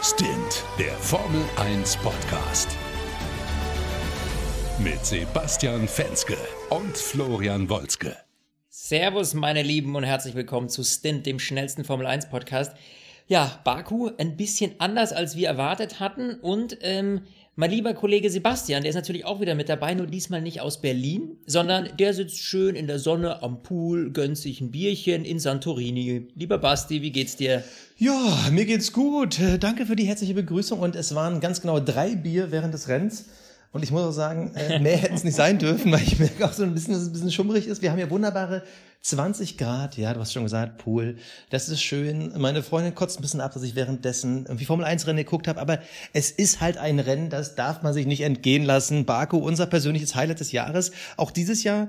Stint, der Formel 1 Podcast. Mit Sebastian Fenske und Florian Wolzke. Servus, meine Lieben, und herzlich willkommen zu Stint, dem schnellsten Formel 1 Podcast. Ja, Baku ein bisschen anders, als wir erwartet hatten. Und ähm, mein lieber Kollege Sebastian, der ist natürlich auch wieder mit dabei, nur diesmal nicht aus Berlin, sondern der sitzt schön in der Sonne am Pool, gönnt sich ein Bierchen in Santorini. Lieber Basti, wie geht's dir? Ja, mir geht's gut. Äh, Danke für die herzliche Begrüßung und es waren ganz genau drei Bier während des Rennens. Und ich muss auch sagen, äh, mehr hätten es nicht sein dürfen, weil ich merke auch so ein bisschen, dass es ein bisschen schummrig ist. Wir haben ja wunderbare 20 Grad, ja, du hast schon gesagt, Pool. Das ist schön. Meine Freundin kotzt ein bisschen ab, dass ich währenddessen irgendwie Formel 1 Rennen geguckt habe, aber es ist halt ein Rennen, das darf man sich nicht entgehen lassen. Baku, unser persönliches Highlight des Jahres. Auch dieses Jahr.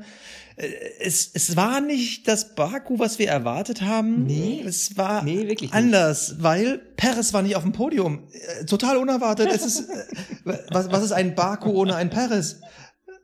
Äh, Es, es war nicht das Baku, was wir erwartet haben. Nee. Es war Nee, wirklich nicht. anders, weil Perez war nicht auf dem Podium. Äh, Total unerwartet. Es ist, äh, was, was ist ein Baku ohne ein Perez?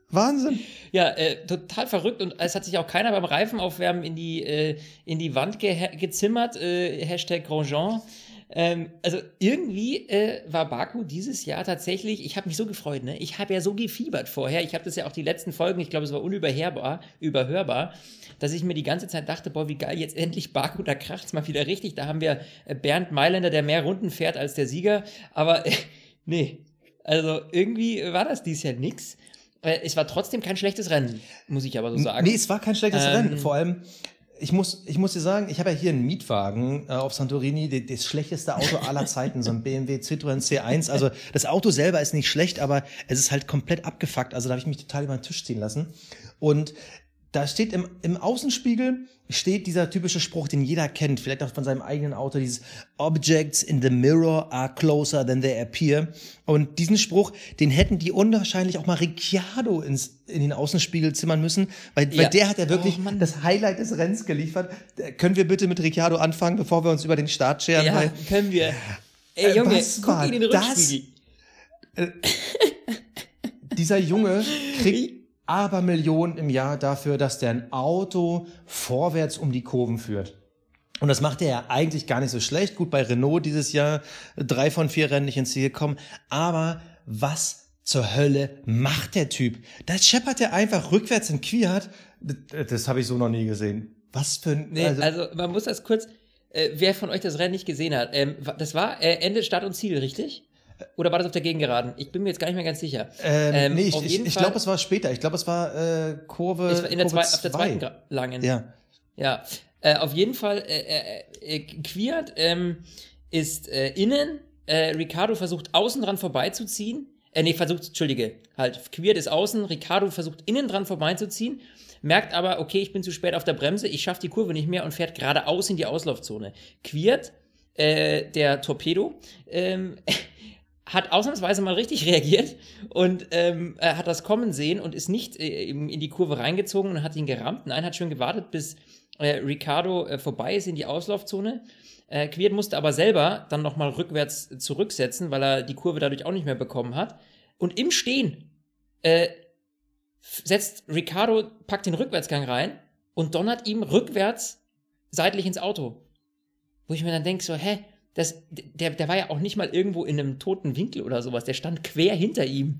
Wahnsinn. Ja, äh, total verrückt und es hat sich auch keiner beim Reifenaufwärmen in die, äh, in die Wand ge gezimmert. Äh, Hashtag Grosjean. Ähm, also irgendwie äh, war Baku dieses Jahr tatsächlich, ich habe mich so gefreut, ne? Ich habe ja so gefiebert vorher. Ich habe das ja auch die letzten Folgen, ich glaube, es war unüberhörbar, überhörbar, dass ich mir die ganze Zeit dachte, boah, wie geil, jetzt endlich Baku, da kracht's mal wieder richtig. Da haben wir äh, Bernd Mailänder, der mehr Runden fährt als der Sieger. Aber äh, nee, also irgendwie war das dieses Jahr nix. Äh, Es war trotzdem kein schlechtes Rennen, muss ich aber so sagen. Nee, es war kein schlechtes Ähm, Rennen. Vor allem, ich muss, ich muss dir sagen, ich habe ja hier einen Mietwagen äh, auf Santorini, die, das schlechteste Auto aller Zeiten, so ein BMW Citroën C1. Also das Auto selber ist nicht schlecht, aber es ist halt komplett abgefuckt. Also da habe ich mich total über den Tisch ziehen lassen. Und da steht im, im Außenspiegel steht dieser typische Spruch, den jeder kennt, vielleicht auch von seinem eigenen Auto, dieses Objects in the mirror are closer than they appear. Und diesen Spruch, den hätten die unwahrscheinlich auch mal Ricciardo ins, in den Außenspiegel zimmern müssen, weil, Ja. weil der hat ja wirklich Oh, das Highlight des Rennens geliefert. Äh, Können wir bitte mit Ricciardo anfangen, bevor wir uns über den Start scheren? ja, Weil, können wir. Ey, Äh, Junge, guck in den das? Rückspiegel. dieser Junge kriegt aber Millionen im Jahr dafür, dass der ein Auto vorwärts um die Kurven führt. Und das macht er ja eigentlich gar nicht so schlecht. Gut, bei Renault dieses Jahr drei von vier Rennen nicht ins Ziel gekommen. Aber was zur Hölle macht der Typ? Da scheppert er einfach rückwärts in Quiert. Das, das habe ich so noch nie gesehen. Was für ein... Nee, also, man muss das kurz, äh, wer von euch das Rennen nicht gesehen hat, ähm, das war äh, Ende Start und Ziel, richtig? Oder war das auf der Gegengeraden? Ich bin mir jetzt gar nicht mehr ganz sicher. ähm, nee, ich, ich, ich glaube, es war später. Ich glaube, es war äh, Kurve, es war in der Kurve zwei, auf der zwei. zweiten Gra- langen. Ja. Ja, äh, auf jeden Fall, äh, äh, äh, Quiert ähm, ist äh, innen, äh, Ricardo versucht außen dran vorbeizuziehen. Äh, nee, versucht, entschuldige, halt, Quiert ist außen, Ricardo versucht innen dran vorbeizuziehen, merkt aber, okay, ich bin zu spät auf der Bremse, ich schaffe die Kurve nicht mehr und fährt geradeaus in die Auslaufzone. Quiert, äh, der Torpedo, ähm, hat ausnahmsweise mal richtig reagiert und ähm, er hat das kommen sehen und ist nicht äh, in die Kurve reingezogen und hat ihn gerammt. Nein, hat schon gewartet, bis äh, Ricardo äh, vorbei ist in die Auslaufzone. Äh, Quiert musste aber selber dann nochmal rückwärts zurücksetzen, weil er die Kurve dadurch auch nicht mehr bekommen hat. Und im Stehen äh, setzt Ricardo, packt den Rückwärtsgang rein und donnert ihm rückwärts seitlich ins Auto. Wo ich mir dann denke, so, hä, das, der, der war ja auch nicht mal irgendwo in einem toten Winkel oder sowas, der stand quer hinter ihm.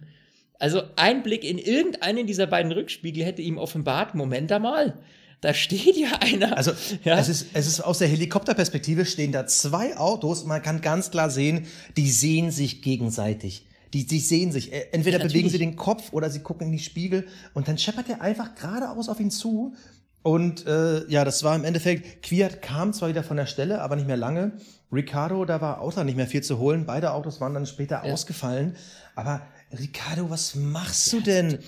Also ein Blick in irgendeinen dieser beiden Rückspiegel hätte ihm offenbart, Moment einmal, da steht ja einer. Also ja, es, ist, es ist aus der Helikopterperspektive stehen da zwei Autos und man kann ganz klar sehen, die sehen sich gegenseitig. Die, die sehen sich. Äh, Entweder Ja, bewegen natürlich. sie den Kopf oder sie gucken in die Spiegel und dann scheppert er einfach geradeaus auf ihn zu. Und äh, ja, das war im Endeffekt, Quiert kam zwar wieder von der Stelle, aber nicht mehr lange. Ricardo, da war auch dann nicht mehr viel zu holen. Beide Autos waren dann später ausgefallen. Aber Ricardo, was machst du denn?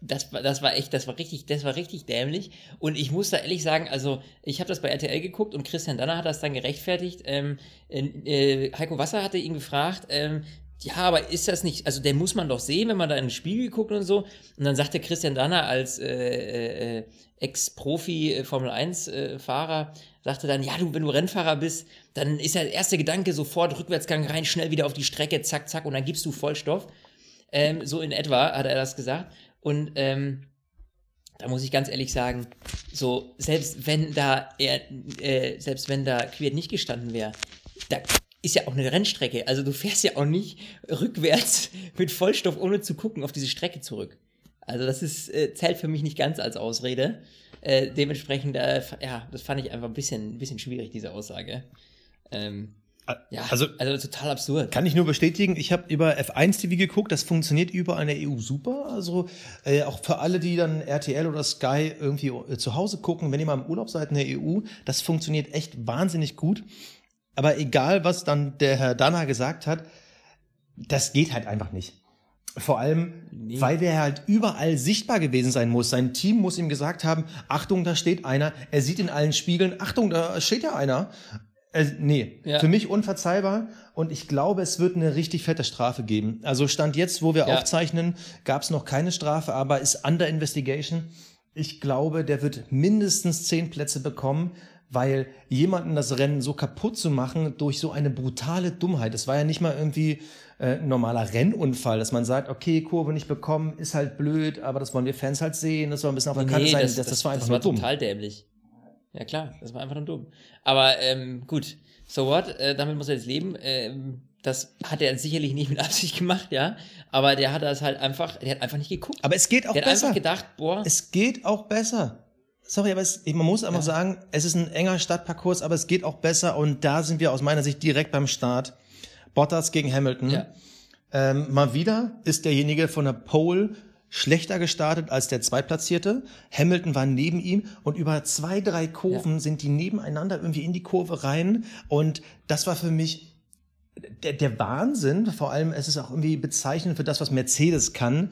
das war, das war echt, das war richtig, das war richtig dämlich. Und ich muss da ehrlich sagen, also ich habe das bei RTL geguckt und Christian Danner hat das dann gerechtfertigt. Ähm, äh, Heiko Wasser hatte ihn gefragt, ähm, ja, aber ist das nicht, also den muss man doch sehen, wenn man da in den Spiegel guckt und so. Und dann sagte Christian Danner als äh, äh, äh, Ex-Profi äh, Formel 1-Fahrer, sagte dann, ja, du, wenn du Rennfahrer bist, dann ist ja der erste Gedanke sofort Rückwärtsgang rein, schnell wieder auf die Strecke, zack, zack, und dann gibst du Vollstoff. Ähm, so in etwa hat er das gesagt. Und ähm, da muss ich ganz ehrlich sagen, so selbst wenn da er, äh, selbst wenn da Quiert nicht gestanden wäre, da ist ja auch eine Rennstrecke. Also du fährst ja auch nicht rückwärts mit Vollstoff, ohne zu gucken, auf diese Strecke zurück. Also das ist, äh, zählt für mich nicht ganz als Ausrede. Äh, dementsprechend, äh, ja, das fand ich einfach ein bisschen, ein bisschen schwierig, diese Aussage. Ähm, ja, also, also total absurd. Kann ich nur bestätigen, ich habe über F1 TV geguckt, das funktioniert überall in der EU super. Also äh, auch für alle, die dann RTL oder Sky irgendwie äh, zu Hause gucken, wenn ihr mal im Urlaub seid in der EU, das funktioniert echt wahnsinnig gut. Aber egal, was dann der Herr Danner gesagt hat, das geht halt einfach nicht. Vor allem, nee. weil der halt überall sichtbar gewesen sein muss. Sein Team muss ihm gesagt haben, Achtung, da steht einer. Er sieht in allen Spiegeln, Achtung, da steht ja einer. Äh, nee, ja. für mich unverzeihbar und ich glaube, es wird eine richtig fette Strafe geben. Also Stand jetzt, wo wir ja. aufzeichnen, gab es noch keine Strafe, aber ist under investigation. Ich glaube, der wird mindestens zehn Plätze bekommen, weil jemanden das Rennen so kaputt zu machen durch so eine brutale Dummheit. Es war ja nicht mal irgendwie äh, ein normaler Rennunfall, dass man sagt, okay, Kurve nicht bekommen, ist halt blöd, aber das wollen wir Fans halt sehen, das soll ein bisschen auf der Kante nee, sein. Das, das, das, war einfach das war nur dumm. total dämlich. Ja klar, das war einfach nur dumm. Aber ähm, gut, so what, äh, damit muss er jetzt leben. Ähm, das hat er sicherlich nicht mit Absicht gemacht, ja. Aber der hat das halt einfach, der hat einfach nicht geguckt. Aber es geht auch der besser. Der hat einfach gedacht, boah. Es geht auch besser. Sorry, aber es, man muss einfach ja. sagen, es ist ein enger Stadtparcours, aber es geht auch besser und da sind wir aus meiner Sicht direkt beim Start. Bottas gegen Hamilton. Ja. Ähm, mal wieder ist derjenige von der Pole schlechter gestartet als der Zweitplatzierte. Hamilton war neben ihm und über zwei, drei Kurven ja. sind die nebeneinander irgendwie in die Kurve rein. Und das war für mich der, der Wahnsinn. Vor allem, es ist auch irgendwie bezeichnend für das, was Mercedes kann.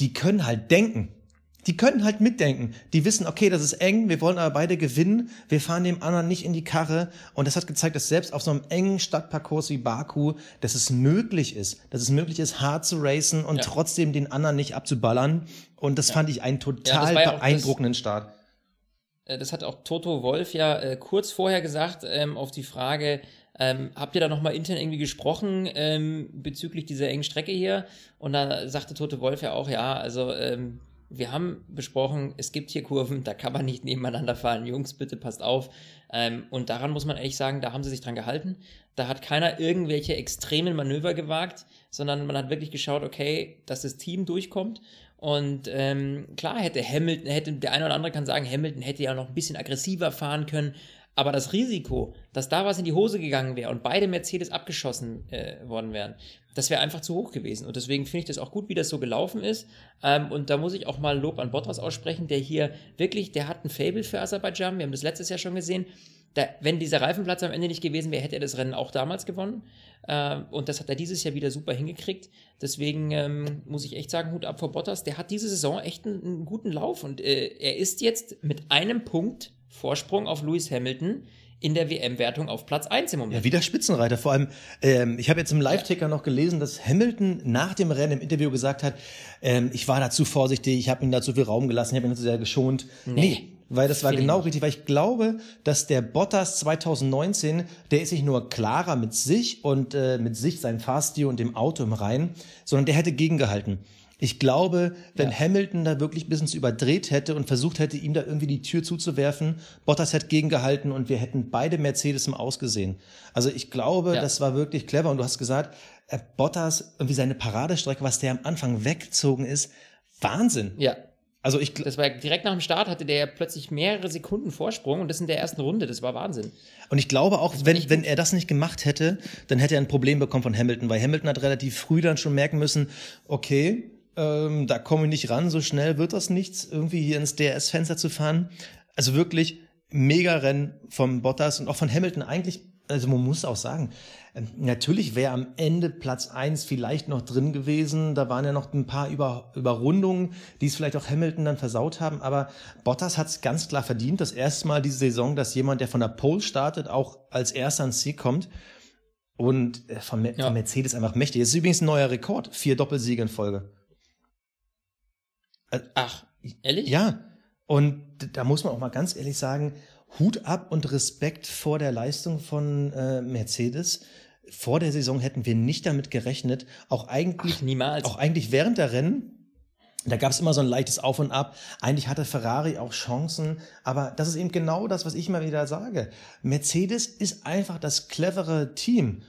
Die können halt denken. Die können halt mitdenken. Die wissen, okay, das ist eng, wir wollen aber beide gewinnen, wir fahren dem anderen nicht in die Karre. Und das hat gezeigt, dass selbst auf so einem engen Stadtparcours wie Baku, dass es möglich ist, dass es möglich ist, hart zu racen und ja. trotzdem den anderen nicht abzuballern. Und das ja. fand ich einen total ja, beeindruckenden das, Start. Äh, das hat auch Toto Wolf ja äh, kurz vorher gesagt, ähm, auf die Frage, ähm, habt ihr da nochmal intern irgendwie gesprochen ähm, bezüglich dieser engen Strecke hier? Und da sagte Toto Wolf ja auch, ja, also ähm, wir haben besprochen, es gibt hier Kurven, da kann man nicht nebeneinander fahren. Jungs, bitte passt auf. Ähm, und daran muss man ehrlich sagen, da haben sie sich dran gehalten. Da hat keiner irgendwelche extremen Manöver gewagt, sondern man hat wirklich geschaut, okay, dass das Team durchkommt. Und ähm, klar hätte Hamilton, hätte der eine oder andere kann sagen, Hamilton hätte ja noch ein bisschen aggressiver fahren können. Aber das Risiko, dass da was in die Hose gegangen wäre und beide Mercedes abgeschossen äh, worden wären, das wäre einfach zu hoch gewesen. Und deswegen finde ich das auch gut, wie das so gelaufen ist. Ähm, und da muss ich auch mal Lob an Bottas aussprechen, der hier wirklich, der hat ein Fable für Aserbaidschan. Wir haben das letztes Jahr schon gesehen. Da, wenn dieser Reifenplatz am Ende nicht gewesen wäre, hätte er das Rennen auch damals gewonnen. Ähm, und das hat er dieses Jahr wieder super hingekriegt. Deswegen ähm, muss ich echt sagen, Hut ab vor Bottas. Der hat diese Saison echt einen, einen guten Lauf. Und äh, er ist jetzt mit einem Punkt Vorsprung auf Lewis Hamilton in der WM-Wertung auf Platz 1 im Moment. Ja, wieder Spitzenreiter. Vor allem, ähm, ich habe jetzt im Live-Ticker ja. noch gelesen, dass Hamilton nach dem Rennen im Interview gesagt hat, ähm, ich war da zu vorsichtig, ich habe ihm da zu viel Raum gelassen, ich habe ihn zu sehr geschont. Nee. nee weil das war genau richtig, weil ich glaube, dass der Bottas 2019, der ist nicht nur klarer mit sich und äh, mit sich, seinem Fahrstil und dem Auto im Rhein, sondern der hätte gegengehalten. Ich glaube, wenn ja. Hamilton da wirklich ein bisschen überdreht hätte und versucht hätte, ihm da irgendwie die Tür zuzuwerfen, Bottas hätte gegengehalten und wir hätten beide Mercedes im Ausgesehen. Also ich glaube, ja. das war wirklich clever und du hast gesagt, äh, Bottas, irgendwie seine Paradestrecke, was der am Anfang weggezogen ist, Wahnsinn. Ja. Also ich das war direkt nach dem Start hatte der plötzlich mehrere Sekunden Vorsprung und das in der ersten Runde, das war Wahnsinn. Und ich glaube auch, wenn, wenn er das nicht gemacht hätte, dann hätte er ein Problem bekommen von Hamilton, weil Hamilton hat relativ früh dann schon merken müssen, okay, ähm, da komme ich nicht ran, so schnell wird das nichts, irgendwie hier ins DRS-Fenster zu fahren. Also wirklich mega Rennen vom Bottas und auch von Hamilton eigentlich, also man muss auch sagen, ähm, natürlich wäre am Ende Platz eins vielleicht noch drin gewesen. Da waren ja noch ein paar Über Überrundungen, die es vielleicht auch Hamilton dann versaut haben. Aber Bottas hat es ganz klar verdient. Das erste Mal diese Saison, dass jemand, der von der Pole startet, auch als erster ans Ziel kommt. Und äh, von, ja. von Mercedes einfach mächtig. Das ist übrigens ein neuer Rekord. Vier Doppelsiege in Folge. Äh, Ach, ehrlich? Ja. Und da muss man auch mal ganz ehrlich sagen, Hut ab und Respekt vor der Leistung von äh, Mercedes. Vor der Saison hätten wir nicht damit gerechnet. Auch eigentlich, Ach, niemals. Auch eigentlich während der Rennen. Da gab es immer so ein leichtes Auf und Ab. Eigentlich hatte Ferrari auch Chancen, aber das ist eben genau das, was ich immer wieder sage. Mercedes ist einfach das clevere Team.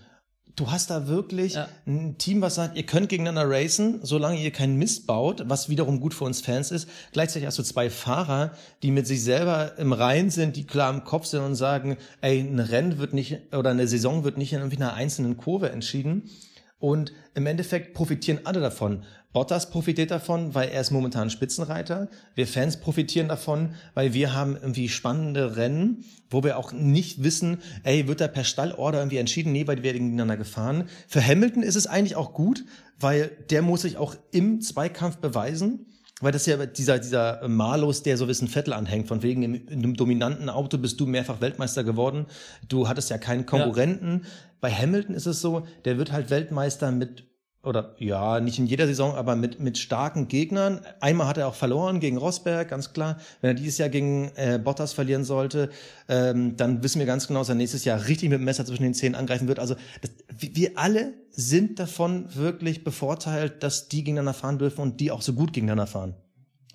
Du hast da wirklich ja. ein Team, was sagt, ihr könnt gegeneinander racen, solange ihr keinen Mist baut, was wiederum gut für uns Fans ist. Gleichzeitig hast du zwei Fahrer, die mit sich selber im Rein sind, die klar im Kopf sind und sagen, ey, ein Rennen wird nicht, oder eine Saison wird nicht in einer einzelnen Kurve entschieden. Und im Endeffekt profitieren alle davon. Bottas profitiert davon, weil er ist momentan Spitzenreiter. Wir Fans profitieren davon, weil wir haben irgendwie spannende Rennen, wo wir auch nicht wissen, ey, wird da per Stallorder irgendwie entschieden? Nee, weil wir gegeneinander gefahren. Für Hamilton ist es eigentlich auch gut, weil der muss sich auch im Zweikampf beweisen. Weil das ja dieser, dieser Malus, der so wissen Vettel anhängt, von wegen in einem dominanten Auto bist du mehrfach Weltmeister geworden. Du hattest ja keinen Konkurrenten. Ja. Bei Hamilton ist es so, der wird halt Weltmeister mit oder ja, nicht in jeder Saison, aber mit, mit starken Gegnern. Einmal hat er auch verloren gegen Rosberg, ganz klar. Wenn er dieses Jahr gegen äh, Bottas verlieren sollte, ähm, dann wissen wir ganz genau, dass er nächstes Jahr richtig mit dem Messer zwischen den Zähnen angreifen wird. Also das, wir alle sind davon wirklich bevorteilt, dass die gegeneinander fahren dürfen und die auch so gut gegeneinander fahren.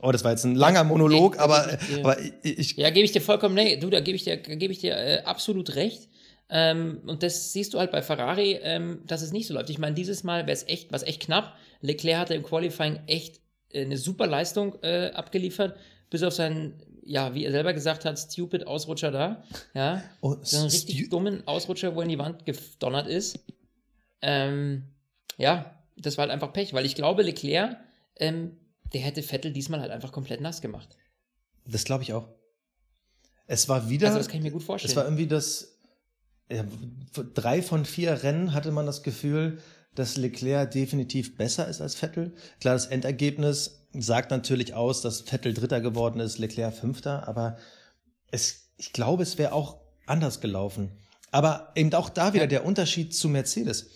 Oh, das war jetzt ein langer Monolog, aber, aber ich, Ja, gebe ich dir vollkommen, nee, du, da gebe ich dir, gebe ich dir äh, absolut recht. Ähm, und das siehst du halt bei Ferrari, ähm, dass es nicht so läuft. Ich meine, dieses Mal wäre es echt, was echt knapp. Leclerc hatte im Qualifying echt äh, eine super Leistung äh, abgeliefert, bis auf seinen, ja, wie er selber gesagt hat, stupid Ausrutscher da. Ja, oh, so einen richtig dummen Ausrutscher, wo er in die Wand gedonnert ist. Ähm, ja, das war halt einfach Pech, weil ich glaube, Leclerc, ähm, der hätte Vettel diesmal halt einfach komplett nass gemacht. Das glaube ich auch. Es war wieder. Also, das kann ich mir gut vorstellen. Es war irgendwie das ja, drei von vier Rennen hatte man das Gefühl, dass Leclerc definitiv besser ist als Vettel. Klar, das Endergebnis sagt natürlich aus, dass Vettel Dritter geworden ist, Leclerc Fünfter, aber es, ich glaube, es wäre auch anders gelaufen. Aber eben auch da wieder der Unterschied zu Mercedes.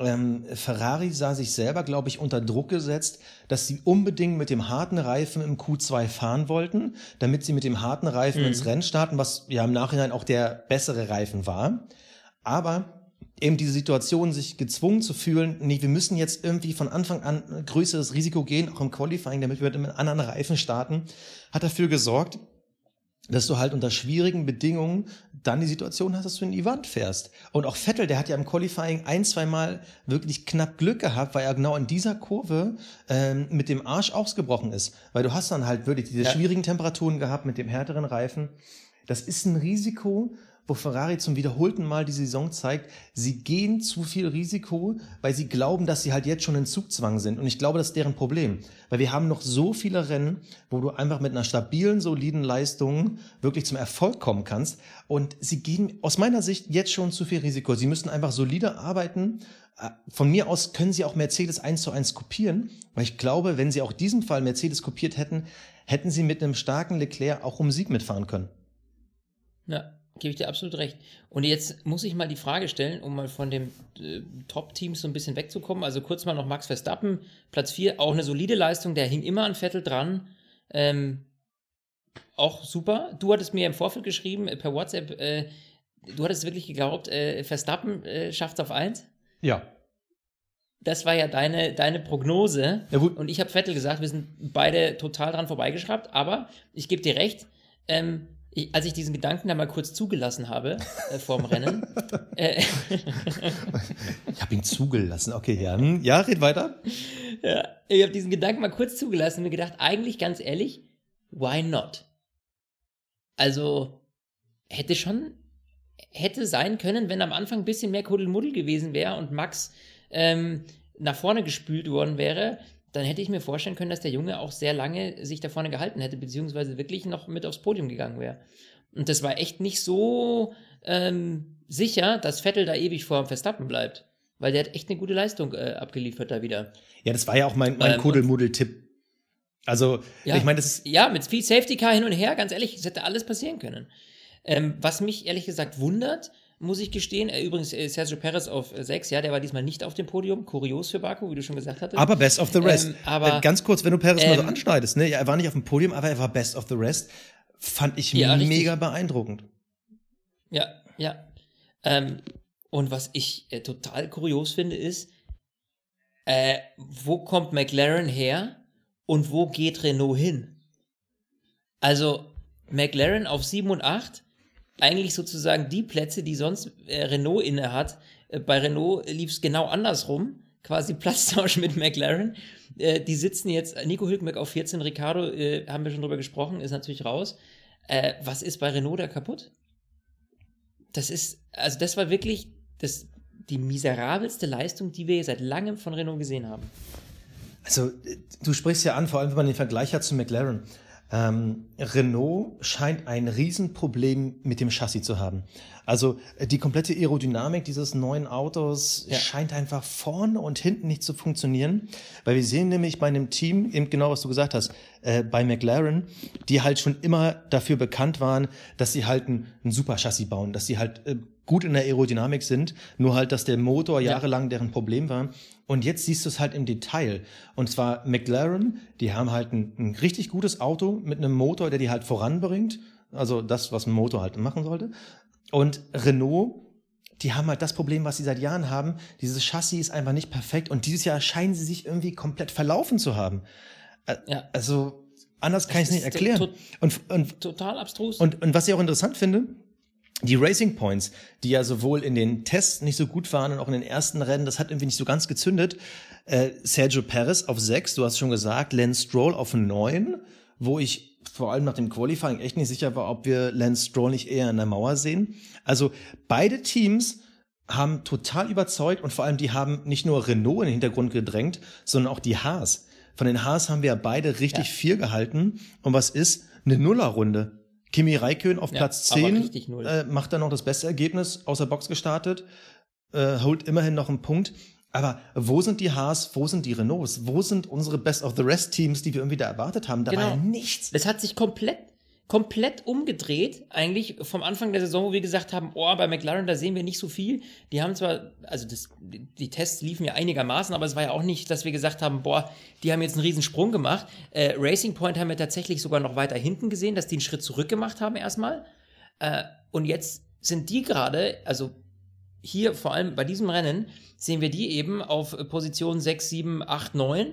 Ähm, Ferrari sah sich selber, glaube ich, unter Druck gesetzt, dass sie unbedingt mit dem harten Reifen im Q2 fahren wollten, damit sie mit dem harten Reifen mhm. ins Rennen starten, was ja im Nachhinein auch der bessere Reifen war. Aber eben diese Situation, sich gezwungen zu fühlen, nee, wir müssen jetzt irgendwie von Anfang an ein größeres Risiko gehen, auch im Qualifying, damit wir mit einem anderen Reifen starten, hat dafür gesorgt, dass du halt unter schwierigen Bedingungen dann die Situation hast, dass du in die Wand fährst. Und auch Vettel, der hat ja im Qualifying ein, zwei Mal wirklich knapp Glück gehabt, weil er genau in dieser Kurve ähm, mit dem Arsch ausgebrochen ist. Weil du hast dann halt wirklich diese ja. schwierigen Temperaturen gehabt mit dem härteren Reifen. Das ist ein Risiko, wo Ferrari zum wiederholten Mal die Saison zeigt, sie gehen zu viel Risiko, weil sie glauben, dass sie halt jetzt schon in Zugzwang sind. Und ich glaube, das ist deren Problem. Weil wir haben noch so viele Rennen, wo du einfach mit einer stabilen, soliden Leistung wirklich zum Erfolg kommen kannst. Und sie gehen aus meiner Sicht jetzt schon zu viel Risiko. Sie müssen einfach solider arbeiten. Äh, von mir aus können sie auch Mercedes eins zu eins kopieren, weil ich glaube, wenn sie auch diesen Fall Mercedes kopiert hätten, hätten sie mit einem starken Leclerc auch um Sieg mitfahren können. Ja, Gebe ich dir absolut recht. Und jetzt muss ich mal die Frage stellen, um mal von dem äh, Top-Teams so ein bisschen wegzukommen. Also kurz mal noch Max Verstappen, Platz 4, auch eine solide Leistung, der hing immer an Vettel dran. Ähm, auch super. Du hattest mir im Vorfeld geschrieben, äh, per WhatsApp, äh, du hattest wirklich geglaubt, äh, Verstappen äh, schafft es auf 1? Ja. Das war ja deine, deine Prognose. Ja, gut. Und ich habe Vettel gesagt, wir sind beide total dran vorbeigeschraubt, aber ich gebe dir recht, ähm, ich, als ich diesen Gedanken da mal kurz zugelassen habe äh, vorm Rennen. äh, ich habe ihn zugelassen, okay, ja. Hm, ja, red weiter. Ja, ich habe diesen Gedanken mal kurz zugelassen und mir gedacht, eigentlich ganz ehrlich, why not? Also, hätte schon, hätte sein können, wenn am Anfang ein bisschen mehr Kuddelmuddel gewesen wäre und Max ähm, nach vorne gespült worden wäre, dann hätte ich mir vorstellen können, dass der Junge auch sehr lange sich da vorne gehalten hätte, beziehungsweise wirklich noch mit aufs Podium gegangen wäre. Und das war echt nicht so ähm, sicher, dass Vettel da ewig vor Verstappen bleibt. Weil der hat echt eine gute Leistung äh, abgeliefert da wieder. Ja, das war ja auch mein, mein ähm, Kuddelmuddel-Tipp. Also, ja, ich meine, das ist. Ja, mit viel Safety Car hin und her, ganz ehrlich, es hätte alles passieren können. Ähm, was mich ehrlich gesagt wundert, muss ich gestehen. Äh, übrigens, äh, Sergio Perez auf 6, ja, der war diesmal nicht auf dem Podium. Kurios für Baku, wie du schon gesagt hattest. Aber Best of the Rest. Ähm, aber, äh, Ganz kurz, wenn du Perez ähm, mal so ähm, anschneidest, ne? Er war nicht auf dem Podium, aber er war Best of the Rest. Fand ich ja, mega richtig. beeindruckend. Ja, ja. Ähm, und was ich äh, total kurios finde, ist, äh, wo kommt McLaren her und wo geht Renault hin? Also, McLaren auf 7 und 8 eigentlich sozusagen die Plätze, die sonst äh, Renault inne hat. Äh, bei Renault lief es genau andersrum, quasi Platztausch mit McLaren. Äh, die sitzen jetzt, Nico Hülkenberg auf 14, Ricardo, äh, haben wir schon drüber gesprochen, ist natürlich raus. Äh, was ist bei Renault da kaputt? Das ist, also das war wirklich das, die miserabelste Leistung, die wir seit langem von Renault gesehen haben. Also, du sprichst ja an, vor allem wenn man den Vergleich hat zu McLaren. Ähm, Renault scheint ein Riesenproblem mit dem Chassis zu haben. Also äh, die komplette Aerodynamik dieses neuen Autos ja. scheint einfach vorne und hinten nicht zu funktionieren, weil wir sehen nämlich bei einem Team, eben genau was du gesagt hast, äh, bei McLaren, die halt schon immer dafür bekannt waren, dass sie halt ein, ein super Chassis bauen, dass sie halt äh, gut in der Aerodynamik sind, nur halt, dass der Motor ja. jahrelang deren Problem war. Und jetzt siehst du es halt im Detail. Und zwar McLaren, die haben halt ein, ein richtig gutes Auto mit einem Motor, der die halt voranbringt. Also das, was ein Motor halt machen sollte. Und Renault, die haben halt das Problem, was sie seit Jahren haben. Dieses Chassis ist einfach nicht perfekt. Und dieses Jahr scheinen sie sich irgendwie komplett verlaufen zu haben. Ja. Also, anders kann ich es nicht erklären. Und, und, total abstrus. Und, und was ich auch interessant finde, die Racing Points, die ja sowohl in den Tests nicht so gut waren und auch in den ersten Rennen, das hat irgendwie nicht so ganz gezündet. Äh, Sergio Perez auf sechs, du hast schon gesagt, Lance Stroll auf neun, wo ich vor allem nach dem Qualifying echt nicht sicher war, ob wir Lance Stroll nicht eher in der Mauer sehen. Also beide Teams haben total überzeugt und vor allem die haben nicht nur Renault in den Hintergrund gedrängt, sondern auch die Haas. Von den Haas haben wir beide richtig ja. viel gehalten. Und was ist? Eine Nullerrunde. Kimi Räikkönen auf ja, Platz 10 äh, macht dann noch das beste Ergebnis, außer Box gestartet, äh, holt immerhin noch einen Punkt. Aber wo sind die Haas, wo sind die Renaults, wo sind unsere Best of the Rest Teams, die wir irgendwie da erwartet haben? Da genau. war ja nichts. Das hat sich komplett komplett umgedreht, eigentlich vom Anfang der Saison, wo wir gesagt haben, oh, bei McLaren, da sehen wir nicht so viel. Die haben zwar, also das, die Tests liefen ja einigermaßen, aber es war ja auch nicht, dass wir gesagt haben, boah, die haben jetzt einen riesen Sprung gemacht. Äh, Racing Point haben wir tatsächlich sogar noch weiter hinten gesehen, dass die einen Schritt zurück gemacht haben erstmal. Äh, und jetzt sind die gerade, also hier vor allem bei diesem Rennen, sehen wir die eben auf Position 6, 7, 8, 9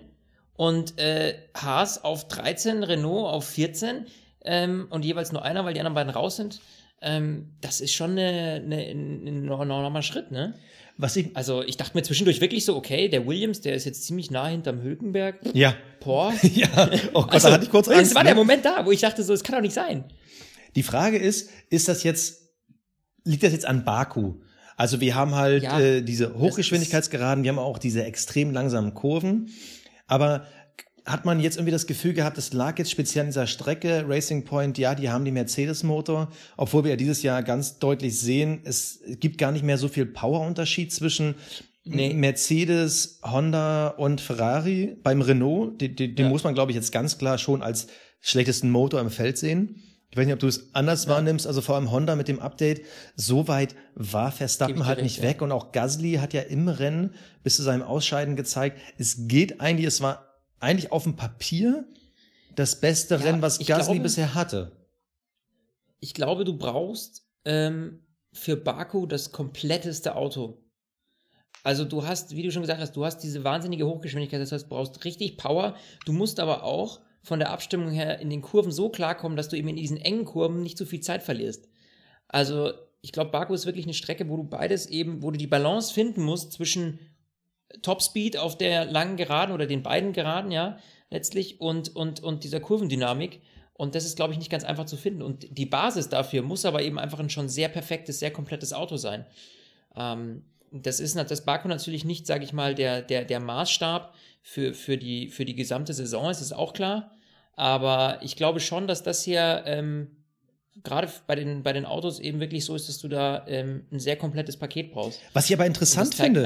und äh, Haas auf 13, Renault auf 14 ähm, und jeweils nur einer, weil die anderen beiden raus sind. Ähm, das ist schon ein normaler Schritt, ne? Was ich, also ich dachte mir zwischendurch wirklich so, okay, der Williams, der ist jetzt ziemlich nah hinterm Hülkenberg. Ja. Boah. ja. Oh Gott, also, da hatte ich kurz Angst. Das war ne? der Moment da, wo ich dachte so, es kann doch nicht sein. Die Frage ist, ist das jetzt, liegt das jetzt an Baku? Also wir haben halt ja, äh, diese Hochgeschwindigkeitsgeraden, wir haben auch diese extrem langsamen Kurven. Aber hat man jetzt irgendwie das Gefühl gehabt, es lag jetzt speziell an dieser Strecke, Racing Point, ja, die haben die Mercedes-Motor, obwohl wir ja dieses Jahr ganz deutlich sehen, es gibt gar nicht mehr so viel Powerunterschied zwischen nee. Mercedes, Honda und Ferrari. Beim Renault, den, den, ja. muss man, glaube ich, jetzt ganz klar schon als schlechtesten Motor im Feld sehen. Ich weiß nicht, ob du es anders ja. wahrnimmst, also vor allem Honda mit dem Update. So weit war Verstappen halt nicht weg. Ja. Und auch Gasly hat ja im Rennen bis zu seinem Ausscheiden gezeigt, es geht eigentlich, es war eigentlich auf dem Papier das beste ja, Rennen, was Gasly glaube, bisher hatte. Ich glaube, du brauchst ähm, für Baku das kompletteste Auto. Also du hast, wie du schon gesagt hast, du hast diese wahnsinnige Hochgeschwindigkeit, das heißt, du brauchst richtig Power. Du musst aber auch von der Abstimmung her in den Kurven so klarkommen, dass du eben in diesen engen Kurven nicht zu viel Zeit verlierst. Also ich glaube, Baku ist wirklich eine Strecke, wo du beides eben, wo du die Balance finden musst zwischen Topspeed auf der langen Geraden oder den beiden Geraden, ja, letztlich und, und, und dieser Kurvendynamik. Und das ist, glaube ich, nicht ganz einfach zu finden. Und die Basis dafür muss aber eben einfach ein schon sehr perfektes, sehr komplettes Auto sein. Ähm, das ist das Baku natürlich nicht, sage ich mal, der, der, der Maßstab für, für, die, für die gesamte Saison, ist, ist auch klar. Aber ich glaube schon, dass das hier ähm, gerade bei den, bei den Autos eben wirklich so ist, dass du da ähm, ein sehr komplettes Paket brauchst. Was ich aber interessant finde,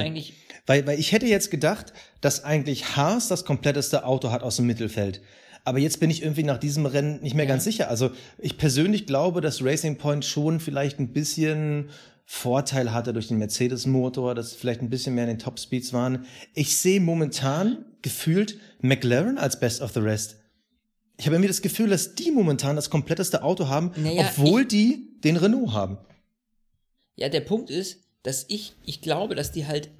weil, weil ich hätte jetzt gedacht, dass eigentlich Haas das kompletteste Auto hat aus dem Mittelfeld. Aber jetzt bin ich irgendwie nach diesem Rennen nicht mehr ja. ganz sicher. Also ich persönlich glaube, dass Racing Point schon vielleicht ein bisschen Vorteil hatte durch den Mercedes-Motor, dass vielleicht ein bisschen mehr in den Top-Speeds waren. Ich sehe momentan gefühlt McLaren als Best of the Rest. Ich habe irgendwie das Gefühl, dass die momentan das kompletteste Auto haben, naja, obwohl die den Renault haben. Ja, der Punkt ist, dass ich, ich glaube, dass die halt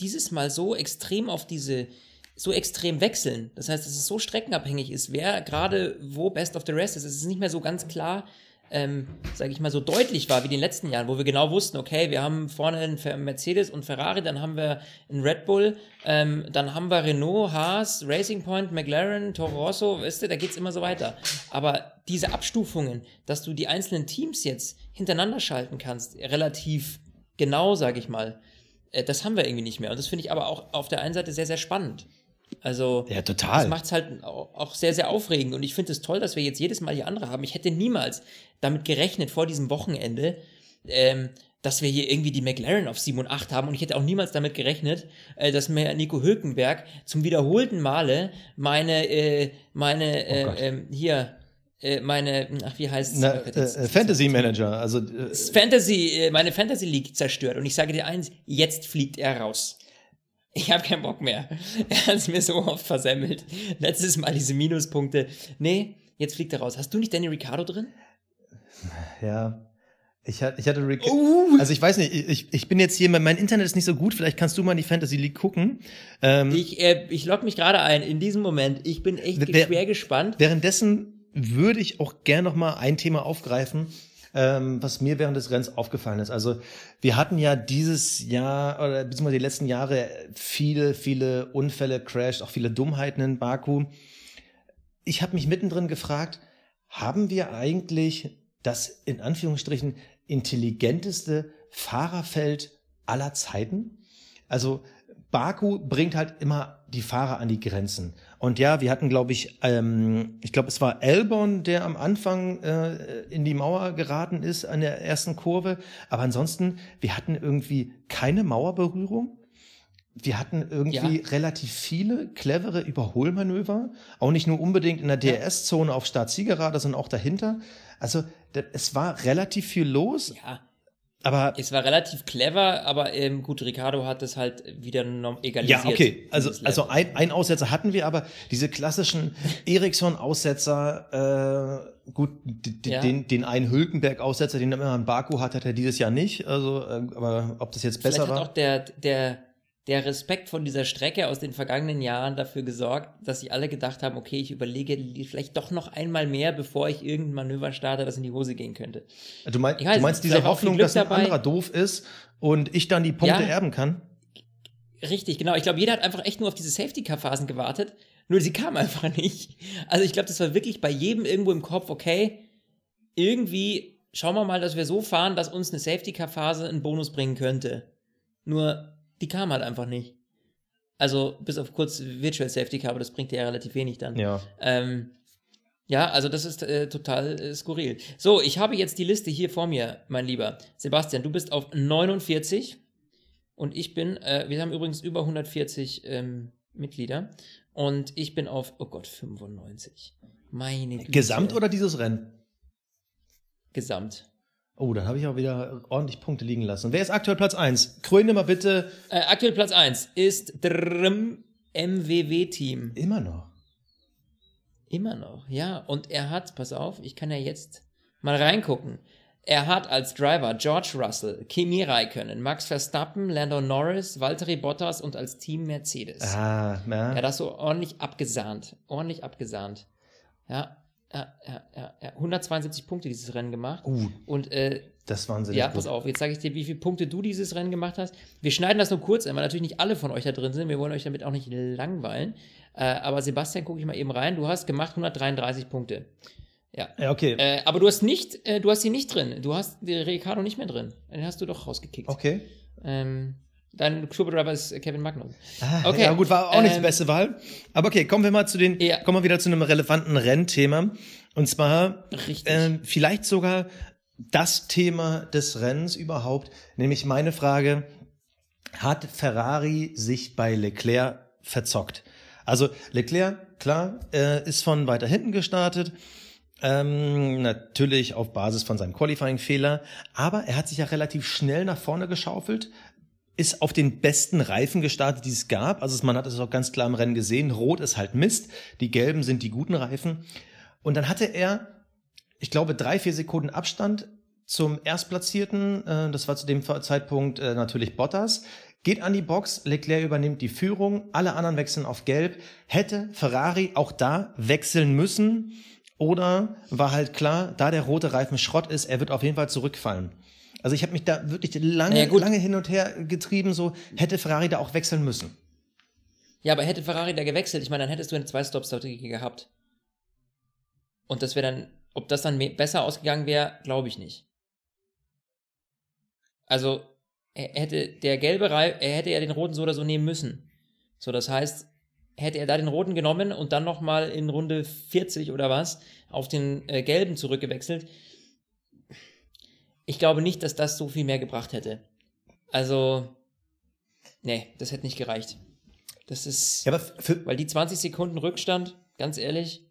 dieses Mal so extrem auf diese, so extrem wechseln. Das heißt, dass es so streckenabhängig ist, wer gerade wo Best of the Rest ist. Es ist nicht mehr so ganz klar, ähm, sage ich mal, so deutlich war wie in den letzten Jahren, wo wir genau wussten, okay, wir haben vorne einen Mercedes und Ferrari, dann haben wir einen Red Bull, ähm, dann haben wir Renault, Haas, Racing Point, McLaren, Toro Rosso, weißt du, da geht's immer so weiter. Aber diese Abstufungen, dass du die einzelnen Teams jetzt hintereinander schalten kannst, relativ genau, sage ich mal, äh, das haben wir irgendwie nicht mehr. Und das finde ich aber auch auf der einen Seite sehr, sehr spannend. Also, ja, total. das macht es halt auch sehr, sehr aufregend. Und ich finde es toll, dass wir jetzt jedes Mal hier andere haben. Ich hätte niemals damit gerechnet vor diesem Wochenende, ähm, dass wir hier irgendwie die McLaren auf 7 und 8 haben. Und ich hätte auch niemals damit gerechnet, äh, dass mir Nico Hülkenberg zum wiederholten Male meine, äh, meine, äh, Oh ähm, hier, äh, meine, ach, wie heißt Na, äh, Fantasy Manager, also äh, Fantasy, äh, meine Fantasy League zerstört. Und ich sage dir eins, jetzt fliegt er raus. Ich habe keinen Bock mehr. Er hat es mir so oft versemmelt. Letztes Mal diese Minuspunkte. Nee, jetzt fliegt er raus. Hast du nicht Danny Ricciardo drin? ja. Ich, hatte- ich hatte Rick. Uh. Also ich weiß nicht, ich, ich bin jetzt hier, mein Internet ist nicht so gut, vielleicht kannst du mal in die Fantasy League gucken. Ähm, Ich, äh, ich logge mich gerade ein in diesem Moment. Ich bin echt Wer- schwer gespannt. Währenddessen würde ich auch gern noch mal ein Thema aufgreifen, ähm, was mir während des Rennens aufgefallen ist. Also wir hatten ja dieses Jahr oder beziehungsweise die letzten Jahre viele, viele Unfälle, Crash, auch viele Dummheiten in Baku. Ich habe mich mittendrin gefragt, haben wir eigentlich das in Anführungsstrichen intelligenteste Fahrerfeld aller Zeiten? Also Baku bringt halt immer die Fahrer an die Grenzen. Und ja, wir hatten, glaube ich, ähm, ich glaube, es war Elbon, der am Anfang äh, in die Mauer geraten ist an der ersten Kurve. Aber ansonsten, wir hatten irgendwie keine Mauerberührung. Wir hatten irgendwie Ja. relativ viele clevere Überholmanöver, auch nicht nur unbedingt in der DRS-Zone auf Start-Zielgerade, sondern auch dahinter. Also es war relativ viel los, Ja, aber es war relativ clever, aber ähm, gut, Ricardo hat es halt wieder egalisiert. Ja, okay. Also, also ein, ein Aussetzer hatten wir, aber diese klassischen Ericsson-Aussetzer, äh, gut, Ja. den, den einen Hülkenberg-Aussetzer, den er immer in Baku hat, hat er dieses Jahr nicht. Also, äh, aber ob das jetzt besser Vielleicht hat war. auch der, der, der Respekt von dieser Strecke aus den vergangenen Jahren dafür gesorgt, dass sie alle gedacht haben, okay, ich überlege vielleicht doch noch einmal mehr, bevor ich irgendein Manöver starte, das in die Hose gehen könnte. Du, mein, weiß du meinst diese Hoffnung, dass ein dabei. anderer doof ist und ich dann die Punkte Ja. erben kann? Richtig, genau. Ich glaube, jeder hat einfach echt nur auf diese Safety-Car-Phasen gewartet, nur sie kamen einfach nicht. Also ich glaube, das war wirklich bei jedem irgendwo im Kopf, okay, irgendwie schauen wir mal, dass wir so fahren, dass uns eine Safety-Car-Phase einen Bonus bringen könnte. Nur, die kam halt einfach nicht. Also, bis auf kurz Virtual Safety Car, aber das bringt dir ja relativ wenig dann. Ja. Ähm, ja, also das ist äh, total äh, skurril. So, ich habe jetzt die Liste hier vor mir, mein Lieber. Sebastian, du bist auf 49 und ich bin, äh, wir haben übrigens über 140 ähm, Mitglieder und ich bin auf, oh Gott, 95. Meine Güte. Gesamt oder dieses Rennen? Gesamt. Oh, dann habe ich auch wieder ordentlich Punkte liegen lassen. Wer ist aktuell Platz 1? Kröne mal bitte Äh, aktuell Platz 1 ist Drm MWW-Team. immer noch. Immer noch, ja. Und er hat, pass auf, ich kann ja jetzt mal reingucken. Er hat als Driver George Russell, Kimi Räikkönen, Max Verstappen, Lando Norris, Valtteri Bottas und als Team Mercedes. Ah, ja. Er hat das so ordentlich abgesahnt. Ordentlich abgesahnt. Ja, ja, ja, ja, ja. 172 Punkte dieses Rennen gemacht. Uh, Und äh, das sie ja, gut. pass auf, jetzt sage ich dir, wie viele Punkte du dieses Rennen gemacht hast. Wir schneiden das nur kurz ein, weil natürlich nicht alle von euch da drin sind. Wir wollen euch damit auch nicht langweilen. Äh, aber Sebastian, gucke ich mal eben rein. Du hast gemacht 133 Punkte. Ja. Ja, okay. Äh, aber du hast nicht, äh, du hast sie nicht drin. Du hast Ricardo nicht mehr drin. Den hast du doch rausgekickt. Okay. Ähm, dein Club-Driver ist Kevin Magnus. Ah, Okay, Ja, gut, war auch nicht die ähm, beste Wahl. Aber okay, kommen wir mal zu den, Ja. kommen wir wieder zu einem relevanten Rennthema. Und zwar ähm, vielleicht sogar das Thema des Rennens überhaupt, nämlich meine Frage, hat Ferrari sich bei Leclerc verzockt? Also Leclerc, klar, äh, ist von weiter hinten gestartet, ähm, natürlich auf Basis von seinem Qualifying-Fehler, aber er hat sich ja relativ schnell nach vorne geschaufelt, ist auf den besten Reifen gestartet, die es gab. Also man hat es auch ganz klar im Rennen gesehen. Rot ist halt Mist, die gelben sind die guten Reifen. Und dann hatte er, ich glaube, drei, vier Sekunden Abstand zum Erstplatzierten. Äh, Das war zu dem Zeitpunkt äh, natürlich Bottas. Geht an die Box, Leclerc übernimmt die Führung, alle anderen wechseln auf Gelb. Hätte Ferrari auch da wechseln müssen Oder war halt klar, da der rote Reifen Schrott ist, er wird auf jeden Fall zurückfallen. Also ich habe mich da wirklich lange, Ja, lange hin und her getrieben, so hätte Ferrari da auch wechseln müssen. Ja, aber hätte Ferrari da gewechselt, ich meine, dann hättest du eine Zwei-Stop-Strategie gehabt. Und das wäre dann, ob das dann besser ausgegangen wäre, glaube ich nicht. Also, er hätte der gelbe Reifen, er hätte ja den roten so oder so nehmen müssen. So, das heißt, hätte er da den roten genommen und dann nochmal in Runde 40 oder was auf den äh, gelben zurückgewechselt, ich glaube nicht, dass das so viel mehr gebracht hätte. Also, nee, das hätte nicht gereicht. Das ist, Ja, weil die 20 Sekunden Rückstand, ganz ehrlich,